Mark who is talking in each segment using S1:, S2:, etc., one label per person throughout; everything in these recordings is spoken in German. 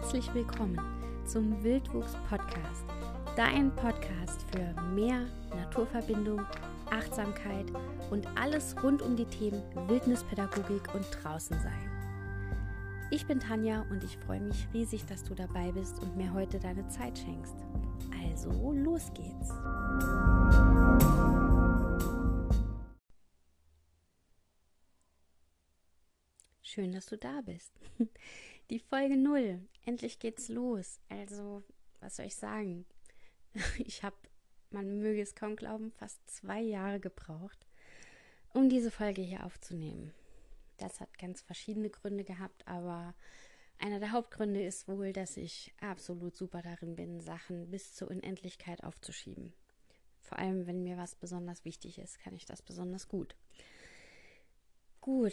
S1: herzlich willkommen zum Wildwuchs Podcast, dein Podcast für mehr Naturverbindung, Achtsamkeit und alles rund um die Themen Wildnispädagogik und Draußensein. Ich bin Tanja und ich freue mich riesig, dass du dabei bist und mir heute deine Zeit schenkst. Also, los geht's! Schön, dass du da bist. Die Folge 0. Endlich geht's los. Also, was soll ich sagen? Ich habe, man möge es kaum glauben, fast zwei Jahre gebraucht, um diese Folge hier aufzunehmen. Das hat ganz verschiedene Gründe gehabt, aber einer der Hauptgründe ist wohl, dass ich absolut super darin bin, Sachen bis zur Unendlichkeit aufzuschieben. Vor allem, wenn mir was besonders wichtig ist, kann ich das besonders gut. Gut,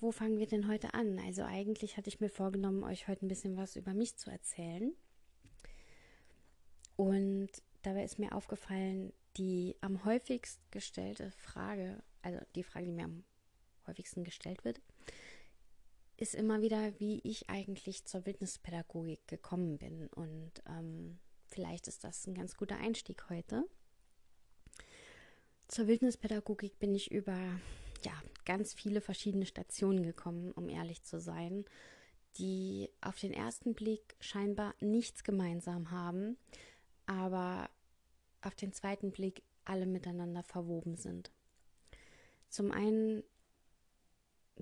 S1: wo fangen wir denn heute an? Also eigentlich hatte ich mir vorgenommen, euch heute ein bisschen was über mich zu erzählen. Und dabei ist mir aufgefallen, die am häufigst gestellte Frage, also die Frage, die mir am häufigsten gestellt wird, ist immer wieder, wie ich eigentlich zur Wildnispädagogik gekommen bin. Und ähm, vielleicht ist das ein ganz guter Einstieg heute. Zur Wildnispädagogik bin ich über ja, ganz viele verschiedene Stationen gekommen, um ehrlich zu sein, die auf den ersten Blick scheinbar nichts gemeinsam haben, aber auf den zweiten Blick alle miteinander verwoben sind. Zum einen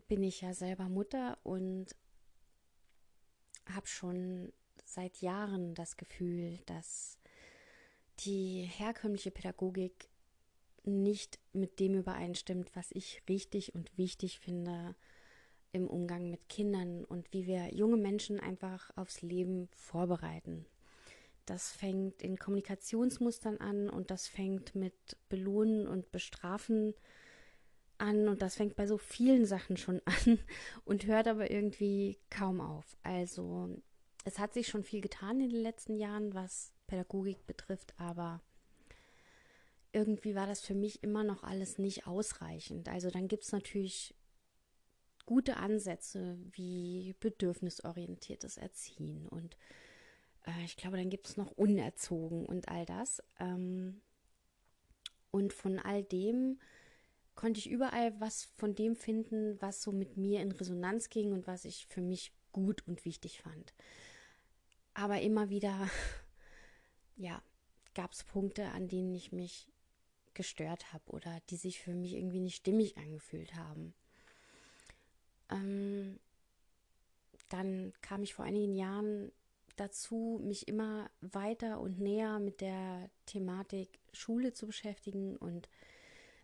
S1: bin ich ja selber Mutter und habe schon seit Jahren das Gefühl, dass die herkömmliche Pädagogik nicht mit dem übereinstimmt, was ich richtig und wichtig finde im Umgang mit Kindern und wie wir junge Menschen einfach aufs Leben vorbereiten. Das fängt in Kommunikationsmustern an und das fängt mit Belohnen und Bestrafen an und das fängt bei so vielen Sachen schon an und hört aber irgendwie kaum auf. Also es hat sich schon viel getan in den letzten Jahren, was Pädagogik betrifft, aber irgendwie war das für mich immer noch alles nicht ausreichend. Also dann gibt es natürlich gute Ansätze wie bedürfnisorientiertes Erziehen und äh, ich glaube, dann gibt es noch unerzogen und all das. Ähm, und von all dem konnte ich überall was von dem finden, was so mit mir in Resonanz ging und was ich für mich gut und wichtig fand. Aber immer wieder, ja, gab es Punkte, an denen ich mich gestört habe oder die sich für mich irgendwie nicht stimmig angefühlt haben. Ähm, dann kam ich vor einigen Jahren dazu, mich immer weiter und näher mit der Thematik Schule zu beschäftigen und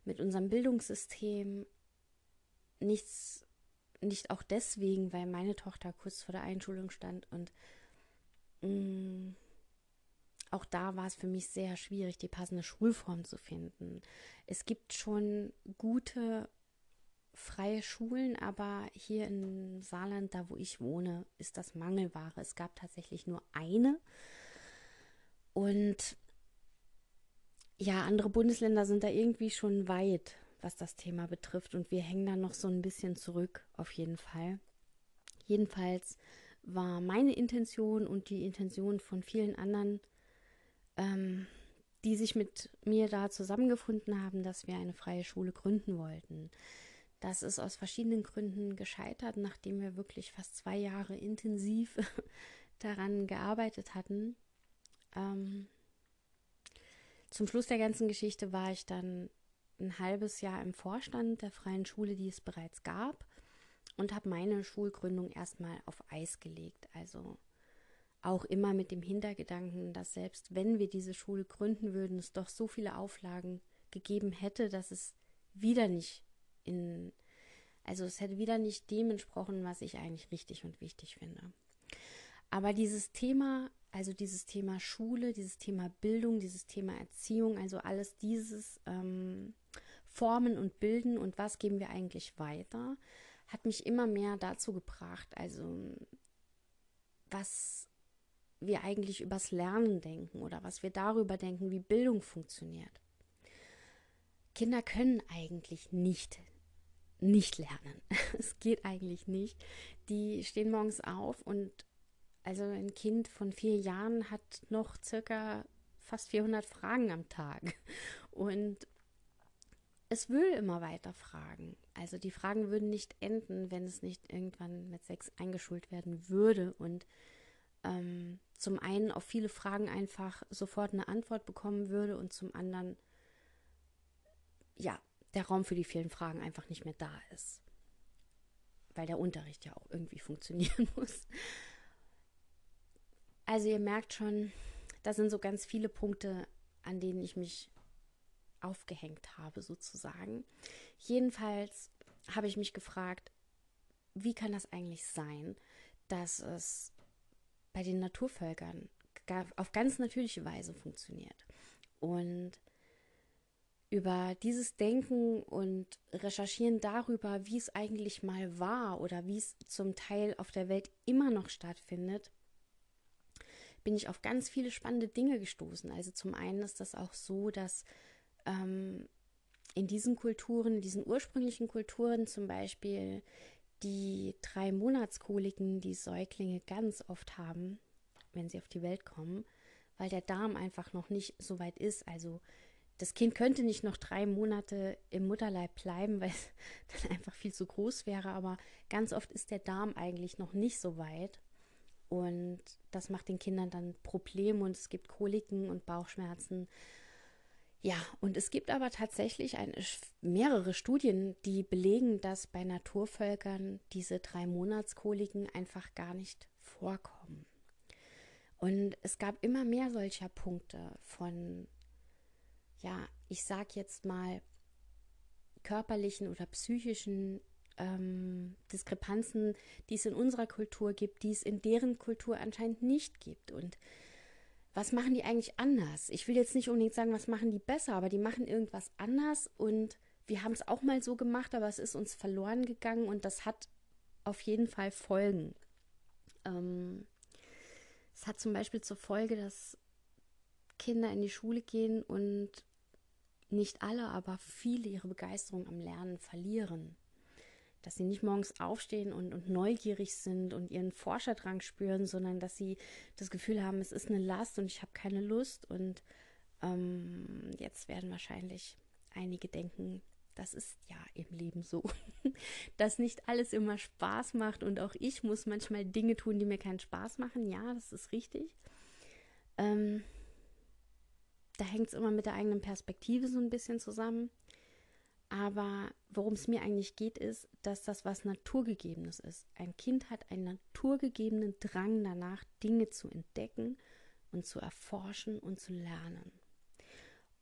S1: mit unserem Bildungssystem. Nichts, nicht auch deswegen, weil meine Tochter kurz vor der Einschulung stand und mh, mm, auch da war es für mich sehr schwierig, die passende Schulform zu finden. Es gibt schon gute freie Schulen, aber hier in Saarland, da wo ich wohne, ist das Mangelware. Es gab tatsächlich nur eine. Und ja, andere Bundesländer sind da irgendwie schon weit, was das Thema betrifft. Und wir hängen da noch so ein bisschen zurück, auf jeden Fall. Jedenfalls war meine Intention und die Intention von vielen anderen ähm, die sich mit mir da zusammengefunden haben, dass wir eine freie Schule gründen wollten. Das ist aus verschiedenen Gründen gescheitert, nachdem wir wirklich fast zwei Jahre intensiv daran gearbeitet hatten. Ähm, zum Schluss der ganzen Geschichte war ich dann ein halbes Jahr im Vorstand der freien Schule, die es bereits gab, und habe meine Schulgründung erstmal auf Eis gelegt. Also auch immer mit dem Hintergedanken, dass selbst wenn wir diese Schule gründen würden, es doch so viele Auflagen gegeben hätte, dass es wieder nicht in, also es hätte wieder nicht dem entsprochen, was ich eigentlich richtig und wichtig finde. Aber dieses Thema, also dieses Thema Schule, dieses Thema Bildung, dieses Thema Erziehung, also alles dieses ähm, Formen und Bilden und was geben wir eigentlich weiter, hat mich immer mehr dazu gebracht, also was wir eigentlich übers Lernen denken oder was wir darüber denken, wie Bildung funktioniert. Kinder können eigentlich nicht nicht lernen. Es geht eigentlich nicht. Die stehen morgens auf und Also ein Kind von vier Jahren hat noch circa fast 400 Fragen am Tag. Und es will immer weiter fragen. Also die Fragen würden nicht enden, wenn es nicht irgendwann mit sechs eingeschult werden würde und ähm, zum einen auf viele Fragen einfach sofort eine Antwort bekommen würde und zum anderen ja der Raum für die vielen Fragen einfach nicht mehr da ist, weil der Unterricht ja auch irgendwie funktionieren muss. Also ihr merkt schon, das sind so ganz viele Punkte, an denen ich mich aufgehängt habe, sozusagen. Jedenfalls habe ich mich gefragt, wie kann das eigentlich sein, dass es bei den Naturvölkern auf ganz natürliche Weise funktioniert. Und über dieses Denken und Recherchieren darüber, wie es eigentlich mal war oder wie es zum Teil auf der Welt immer noch stattfindet, bin ich auf ganz viele spannende Dinge gestoßen. Also zum einen ist das auch so, dass ähm, in diesen Kulturen, in diesen ursprünglichen Kulturen zum Beispiel die drei Monatskoliken, die Säuglinge ganz oft haben, wenn sie auf die Welt kommen, weil der Darm einfach noch nicht so weit ist. Also das Kind könnte nicht noch drei Monate im Mutterleib bleiben, weil es dann einfach viel zu groß wäre. Aber ganz oft ist der Darm eigentlich noch nicht so weit. Und das macht den Kindern dann Probleme und es gibt Koliken und Bauchschmerzen ja, und es gibt aber tatsächlich ein, mehrere Studien, die belegen, dass bei Naturvölkern diese drei Monatskoliken einfach gar nicht vorkommen. Und es gab immer mehr solcher Punkte von, ja, ich sag jetzt mal, körperlichen oder psychischen ähm, Diskrepanzen, die es in unserer Kultur gibt, die es in deren Kultur anscheinend nicht gibt. Und was machen die eigentlich anders? Ich will jetzt nicht unbedingt sagen, was machen die besser, aber die machen irgendwas anders und wir haben es auch mal so gemacht, aber es ist uns verloren gegangen und das hat auf jeden Fall Folgen. Ähm, es hat zum Beispiel zur Folge, dass Kinder in die Schule gehen und nicht alle, aber viele ihre Begeisterung am Lernen verlieren dass sie nicht morgens aufstehen und, und neugierig sind und ihren Forscherdrang spüren, sondern dass sie das Gefühl haben, es ist eine Last und ich habe keine Lust. Und ähm, jetzt werden wahrscheinlich einige denken, das ist ja im Leben so, dass nicht alles immer Spaß macht und auch ich muss manchmal Dinge tun, die mir keinen Spaß machen. Ja, das ist richtig. Ähm, da hängt es immer mit der eigenen Perspektive so ein bisschen zusammen. Aber worum es mir eigentlich geht, ist, dass das was Naturgegebenes ist. Ein Kind hat einen naturgegebenen Drang danach, Dinge zu entdecken und zu erforschen und zu lernen.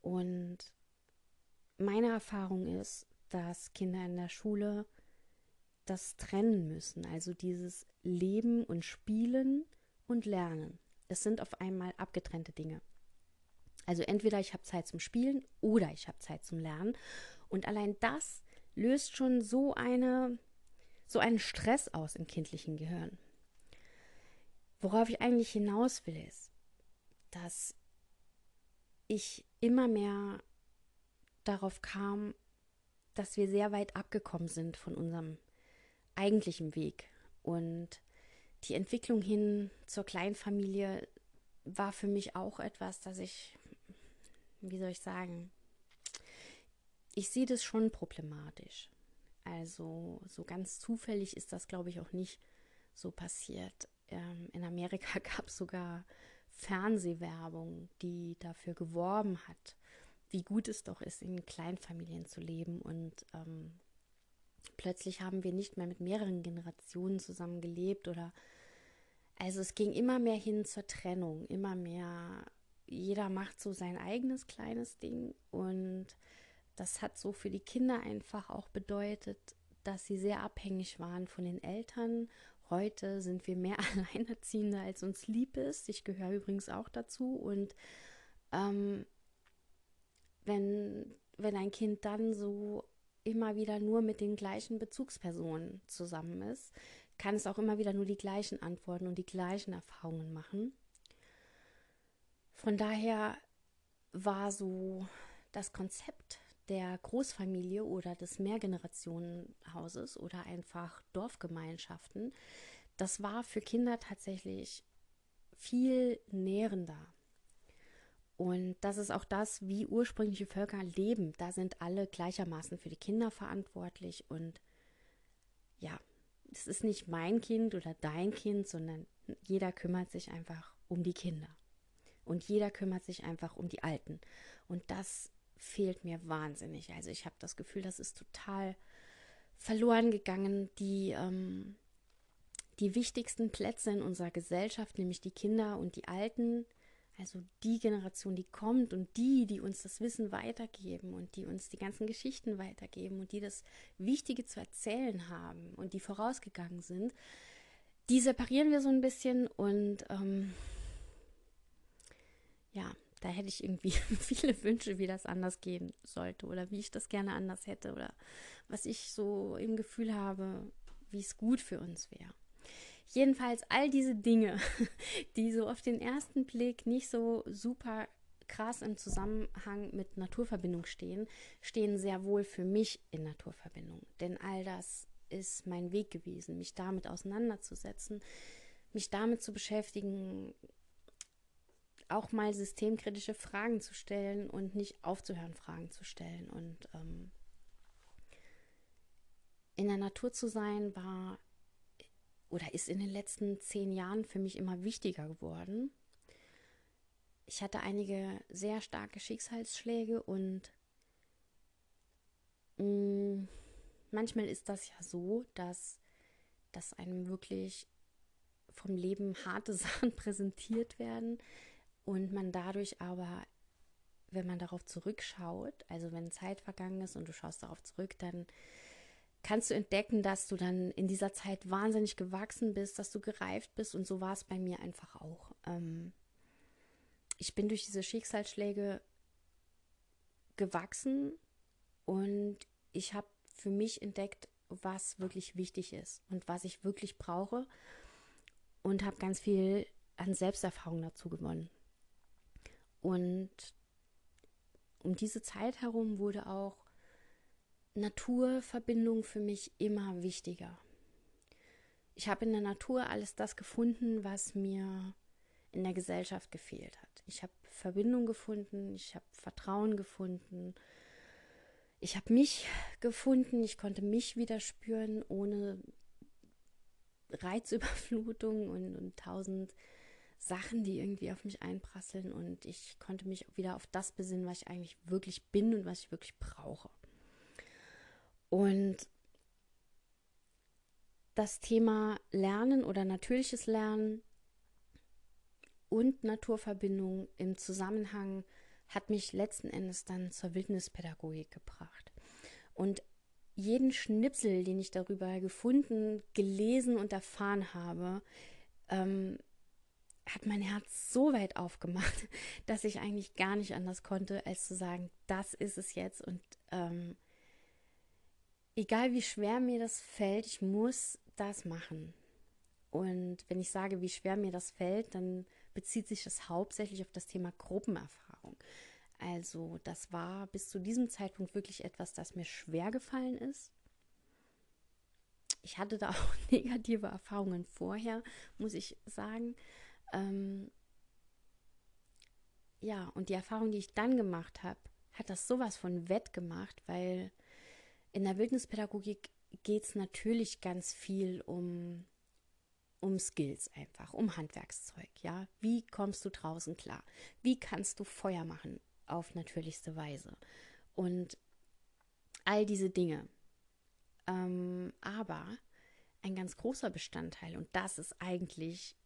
S1: Und meine Erfahrung ist, dass Kinder in der Schule das trennen müssen, also dieses Leben und Spielen und Lernen. Es sind auf einmal abgetrennte Dinge. Also entweder ich habe Zeit zum Spielen oder ich habe Zeit zum Lernen. Und allein das löst schon so eine so einen Stress aus im kindlichen Gehirn. Worauf ich eigentlich hinaus will, ist, dass ich immer mehr darauf kam, dass wir sehr weit abgekommen sind von unserem eigentlichen Weg. Und die Entwicklung hin zur Kleinfamilie war für mich auch etwas, das ich, wie soll ich sagen, ich sehe das schon problematisch. Also so ganz zufällig ist das, glaube ich, auch nicht so passiert. Ähm, in Amerika gab es sogar Fernsehwerbung, die dafür geworben hat, wie gut es doch ist, in Kleinfamilien zu leben. Und ähm, plötzlich haben wir nicht mehr mit mehreren Generationen zusammen gelebt oder also es ging immer mehr hin zur Trennung, immer mehr, jeder macht so sein eigenes kleines Ding und das hat so für die Kinder einfach auch bedeutet, dass sie sehr abhängig waren von den Eltern. Heute sind wir mehr Alleinerziehende, als uns lieb ist. Ich gehöre übrigens auch dazu. Und ähm, wenn, wenn ein Kind dann so immer wieder nur mit den gleichen Bezugspersonen zusammen ist, kann es auch immer wieder nur die gleichen Antworten und die gleichen Erfahrungen machen. Von daher war so das Konzept der Großfamilie oder des Mehrgenerationenhauses oder einfach Dorfgemeinschaften, das war für Kinder tatsächlich viel nährender. Und das ist auch das, wie ursprüngliche Völker leben. Da sind alle gleichermaßen für die Kinder verantwortlich. Und ja, es ist nicht mein Kind oder dein Kind, sondern jeder kümmert sich einfach um die Kinder. Und jeder kümmert sich einfach um die Alten. Und das fehlt mir wahnsinnig. Also ich habe das Gefühl, das ist total verloren gegangen. Die, ähm, die wichtigsten Plätze in unserer Gesellschaft, nämlich die Kinder und die Alten, also die Generation, die kommt und die, die uns das Wissen weitergeben und die uns die ganzen Geschichten weitergeben und die das Wichtige zu erzählen haben und die vorausgegangen sind, die separieren wir so ein bisschen und ähm, ja, da hätte ich irgendwie viele Wünsche, wie das anders gehen sollte oder wie ich das gerne anders hätte oder was ich so im Gefühl habe, wie es gut für uns wäre. Jedenfalls all diese Dinge, die so auf den ersten Blick nicht so super krass im Zusammenhang mit Naturverbindung stehen, stehen sehr wohl für mich in Naturverbindung. Denn all das ist mein Weg gewesen, mich damit auseinanderzusetzen, mich damit zu beschäftigen, auch mal systemkritische Fragen zu stellen und nicht aufzuhören, Fragen zu stellen. Und ähm, in der Natur zu sein war oder ist in den letzten zehn Jahren für mich immer wichtiger geworden. Ich hatte einige sehr starke Schicksalsschläge und mh, mm, manchmal ist das ja so, dass, dass einem wirklich vom Leben harte Sachen präsentiert werden und man dadurch aber, wenn man darauf zurückschaut, also wenn Zeit vergangen ist und du schaust darauf zurück, dann kannst du entdecken, dass du dann in dieser Zeit wahnsinnig gewachsen bist, dass du gereift bist und so war es bei mir einfach auch. Ähm, ich bin durch diese Schicksalsschläge gewachsen und ich habe für mich entdeckt, was wirklich wichtig ist und was ich wirklich brauche und habe ganz viel an Selbsterfahrung dazu gewonnen. Und um diese Zeit herum wurde auch Naturverbindung für mich immer wichtiger. Ich habe in der Natur alles das gefunden, was mir in der Gesellschaft gefehlt hat. Ich habe Verbindung gefunden, ich habe Vertrauen gefunden, ich habe mich gefunden, ich konnte mich wieder spüren ohne Reizüberflutung und, und tausend Sachen, die irgendwie auf mich einprasseln und ich konnte mich wieder auf das besinnen, was ich eigentlich wirklich bin und was ich wirklich brauche. Und das Thema Lernen oder natürliches Lernen und Naturverbindung im Zusammenhang hat mich letzten Endes dann zur Wildnispädagogik gebracht. Und jeden Schnipsel, den ich darüber gefunden, gelesen und erfahren habe, ähm, hat mein Herz so weit aufgemacht, dass ich eigentlich gar nicht anders konnte, als zu sagen, das ist es jetzt und ähm, egal wie schwer mir das fällt, ich muss das machen. Und wenn ich sage, wie schwer mir das fällt, dann bezieht sich das hauptsächlich auf das Thema Gruppenerfahrung. Also das war bis zu diesem Zeitpunkt wirklich etwas, das mir schwer gefallen ist. Ich hatte da auch negative Erfahrungen vorher, muss ich sagen. Ähm ja, und die Erfahrung, die ich dann gemacht habe, hat das sowas von wettgemacht, weil in der Wildnispädagogik geht es natürlich ganz viel um, um Skills einfach, um Handwerkszeug, ja. Wie kommst du draußen klar? Wie kannst du Feuer machen auf natürlichste Weise? Und all diese Dinge. Ähm, aber ein ganz großer Bestandteil, und das ist eigentlich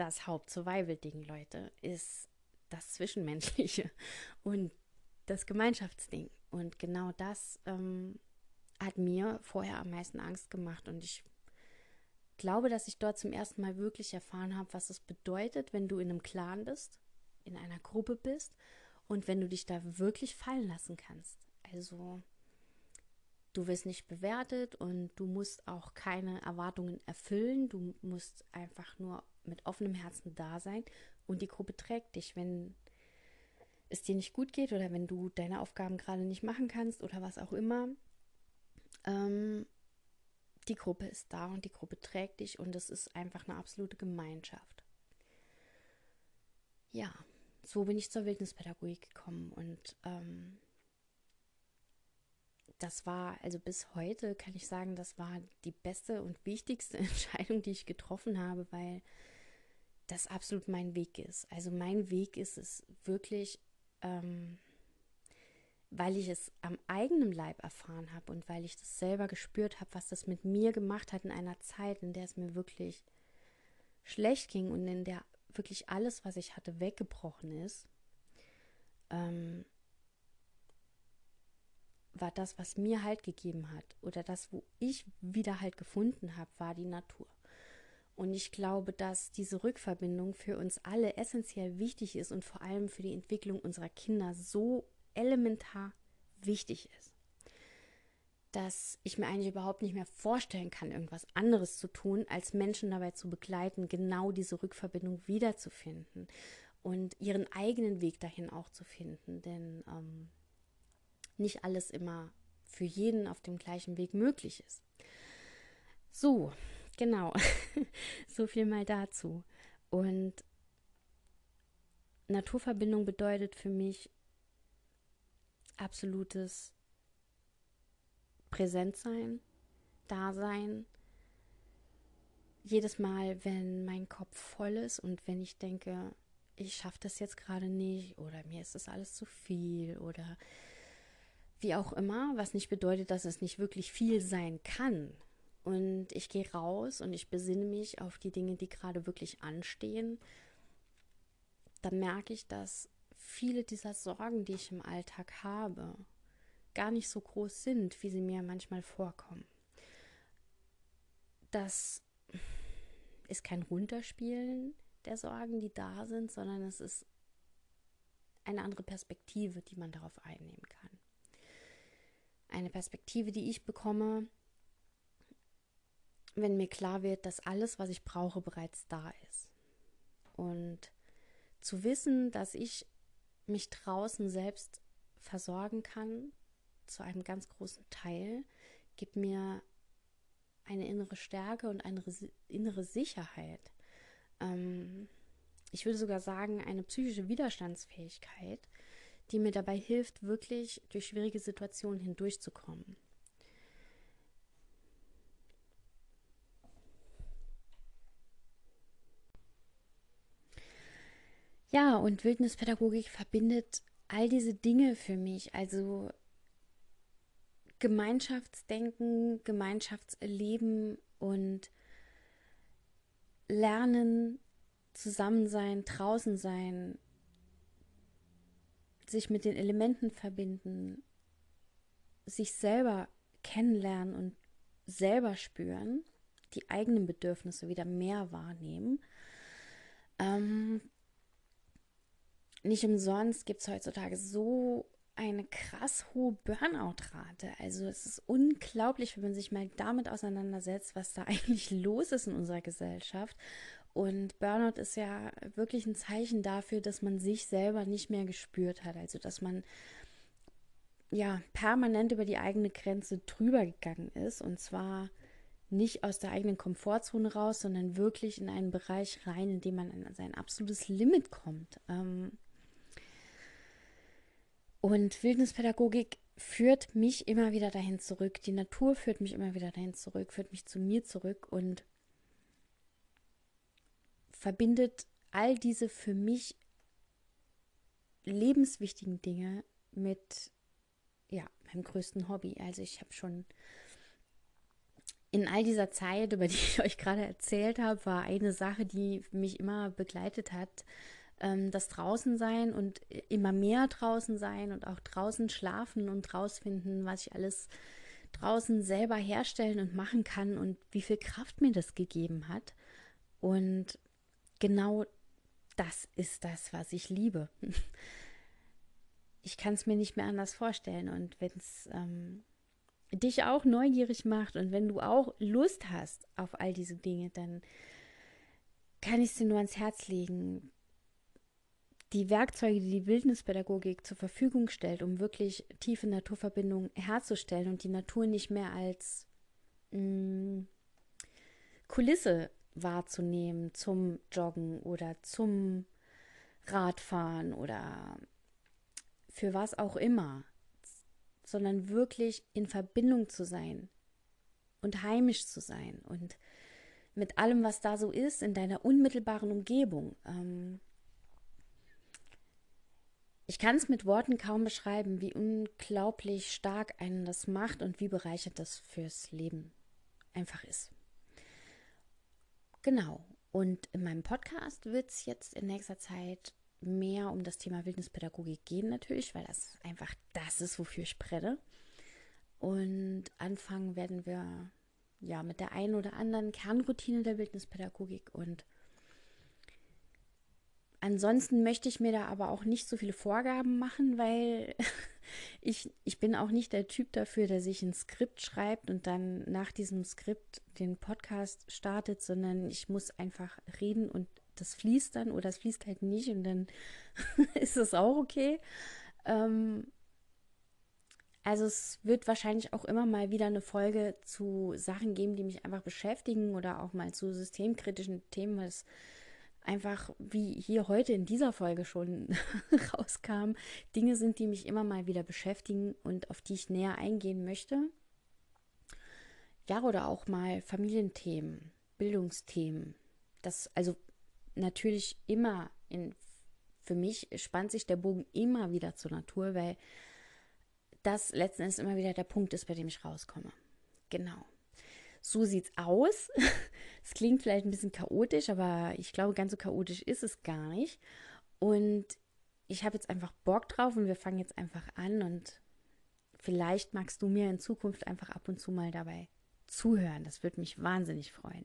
S1: das Haupt-Survival-Ding, Leute, ist das Zwischenmenschliche und das Gemeinschaftsding. Und genau das ähm, hat mir vorher am meisten Angst gemacht. Und ich glaube, dass ich dort zum ersten Mal wirklich erfahren habe, was es bedeutet, wenn du in einem Clan bist, in einer Gruppe bist und wenn du dich da wirklich fallen lassen kannst. Also du wirst nicht bewertet und du musst auch keine Erwartungen erfüllen. Du musst einfach nur mit offenem Herzen da sein und die Gruppe trägt dich, wenn es dir nicht gut geht oder wenn du deine Aufgaben gerade nicht machen kannst oder was auch immer. Ähm, die Gruppe ist da und die Gruppe trägt dich und es ist einfach eine absolute Gemeinschaft. ja, so bin ich zur Wildnispädagogik gekommen und ähm, das war, also bis heute kann ich sagen, das war die beste und wichtigste Entscheidung, die ich getroffen habe, weil das absolut mein Weg ist. Also mein Weg ist es wirklich, ähm, weil ich es am eigenen Leib erfahren habe und weil ich das selber gespürt habe, was das mit mir gemacht hat in einer Zeit, in der es mir wirklich schlecht ging und in der wirklich alles, was ich hatte, weggebrochen ist. Ähm, war das, was mir Halt gegeben hat oder das, wo ich wieder Halt gefunden habe, war die Natur. Und ich glaube, dass diese Rückverbindung für uns alle essentiell wichtig ist und vor allem für die Entwicklung unserer Kinder so elementar wichtig ist, dass ich mir eigentlich überhaupt nicht mehr vorstellen kann, irgendwas anderes zu tun, als Menschen dabei zu begleiten, genau diese Rückverbindung wiederzufinden und ihren eigenen Weg dahin auch zu finden. Denn ähm, nicht alles immer für jeden auf dem gleichen Weg möglich ist. So, genau. so viel mal dazu. Und Naturverbindung bedeutet für mich absolutes Präsentsein, Dasein. Jedes Mal, wenn mein Kopf voll ist und wenn ich denke, ich schaffe das jetzt gerade nicht oder mir ist das alles zu viel oder wie auch immer, was nicht bedeutet, dass es nicht wirklich viel sein kann. Und ich gehe raus und ich besinne mich auf die Dinge, die gerade wirklich anstehen. Dann merke ich, dass viele dieser Sorgen, die ich im Alltag habe, gar nicht so groß sind, wie sie mir manchmal vorkommen. Das ist kein Runterspielen der Sorgen, die da sind, sondern es ist eine andere Perspektive, die man darauf einnehmen kann eine Perspektive, die ich bekomme, wenn mir klar wird, dass alles, was ich brauche, bereits da ist. Und zu wissen, dass ich mich draußen selbst versorgen kann, zu einem ganz großen Teil, gibt mir eine innere Stärke und eine innere Sicherheit. Ähm, ich würde sogar sagen, eine psychische Widerstandsfähigkeit, die mir dabei hilft, wirklich durch schwierige Situationen hindurchzukommen. Ja, und Wildnispädagogik verbindet all diese Dinge für mich, also Gemeinschaftsdenken, Gemeinschaftserleben und Lernen, Zusammensein, draußen sein, sich mit den Elementen verbinden, sich selber kennenlernen und selber spüren, die eigenen Bedürfnisse wieder mehr wahrnehmen. Ähm, nicht umsonst gibt es heutzutage so eine krass hohe Burnout-Rate. Also es ist unglaublich, wenn man sich mal damit auseinandersetzt, was da eigentlich los ist in unserer Gesellschaft und Burnout ist ja wirklich ein Zeichen dafür, dass man sich selber nicht mehr gespürt hat. Also dass man ja permanent über die eigene Grenze drüber gegangen ist. Und zwar nicht aus der eigenen Komfortzone raus, sondern wirklich in einen Bereich rein, in dem man an sein absolutes Limit kommt. Ähm, und Wildnispädagogik führt mich immer wieder dahin zurück. Die Natur führt mich immer wieder dahin zurück, führt mich zu mir zurück und verbindet all diese für mich lebenswichtigen Dinge mit ja, meinem größten Hobby. Also ich habe schon in all dieser Zeit, über die ich euch gerade erzählt habe, war eine Sache, die mich immer begleitet hat, ähm, das Draußensein und immer mehr draußen sein und auch draußen schlafen und rausfinden, was ich alles draußen selber herstellen und machen kann und wie viel Kraft mir das gegeben hat. Und genau das ist das, was ich liebe. Ich kann es mir nicht mehr anders vorstellen. Und wenn es ähm, dich auch neugierig macht und wenn du auch Lust hast auf all diese Dinge, dann kann ich es dir nur ans Herz legen. Die Werkzeuge, die die Wildnispädagogik zur Verfügung stellt, um wirklich tiefe Naturverbindungen herzustellen und die Natur nicht mehr als mh, mm, Kulisse wahrzunehmen zum Joggen oder zum Radfahren oder für was auch immer, sondern wirklich in Verbindung zu sein und heimisch zu sein und mit allem, was da so ist, in deiner unmittelbaren Umgebung. Ähm ich kann es mit Worten kaum beschreiben, wie unglaublich stark einen das macht und wie bereichert das fürs Leben einfach ist. Genau. Und in meinem Podcast wird es jetzt in nächster Zeit mehr um das Thema Wildnispädagogik gehen, natürlich, weil das einfach das ist, wofür ich brenne. Und anfangen werden wir ja mit der einen oder anderen Kernroutine der Wildnispädagogik und Ansonsten möchte ich mir da aber auch nicht so viele Vorgaben machen, weil ich, ich bin auch nicht der Typ dafür, der sich ein Skript schreibt und dann nach diesem Skript den Podcast startet, sondern ich muss einfach reden und das fließt dann oder es fließt halt nicht und dann ist es auch okay. Ähm, also es wird wahrscheinlich auch immer mal wieder eine Folge zu Sachen geben, die mich einfach beschäftigen oder auch mal zu systemkritischen Themen, was einfach, wie hier heute in dieser Folge schon rauskam, Dinge sind, die mich immer mal wieder beschäftigen und auf die ich näher eingehen möchte. Ja, oder auch mal Familienthemen, Bildungsthemen. Das, also natürlich immer in, für mich spannt sich der Bogen immer wieder zur Natur, weil das letzten Endes immer wieder der Punkt ist, bei dem ich rauskomme. Genau. So sieht's aus. Es klingt vielleicht ein bisschen chaotisch, aber ich glaube, ganz so chaotisch ist es gar nicht. Und ich habe jetzt einfach Bock drauf und wir fangen jetzt einfach an und vielleicht magst du mir in Zukunft einfach ab und zu mal dabei zuhören. Das würde mich wahnsinnig freuen.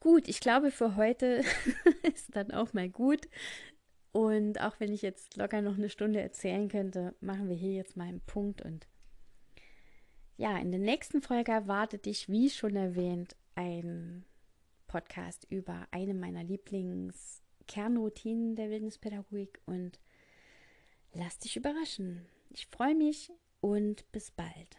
S1: Gut, ich glaube, für heute ist dann auch mal gut. Und auch wenn ich jetzt locker noch eine Stunde erzählen könnte, machen wir hier jetzt mal einen Punkt. Und ja, in der nächsten Folge erwartet dich, wie schon erwähnt, ein Podcast über eine meiner Lieblingskernroutinen der Wildnispädagogik und lass dich überraschen. Ich freue mich und bis bald.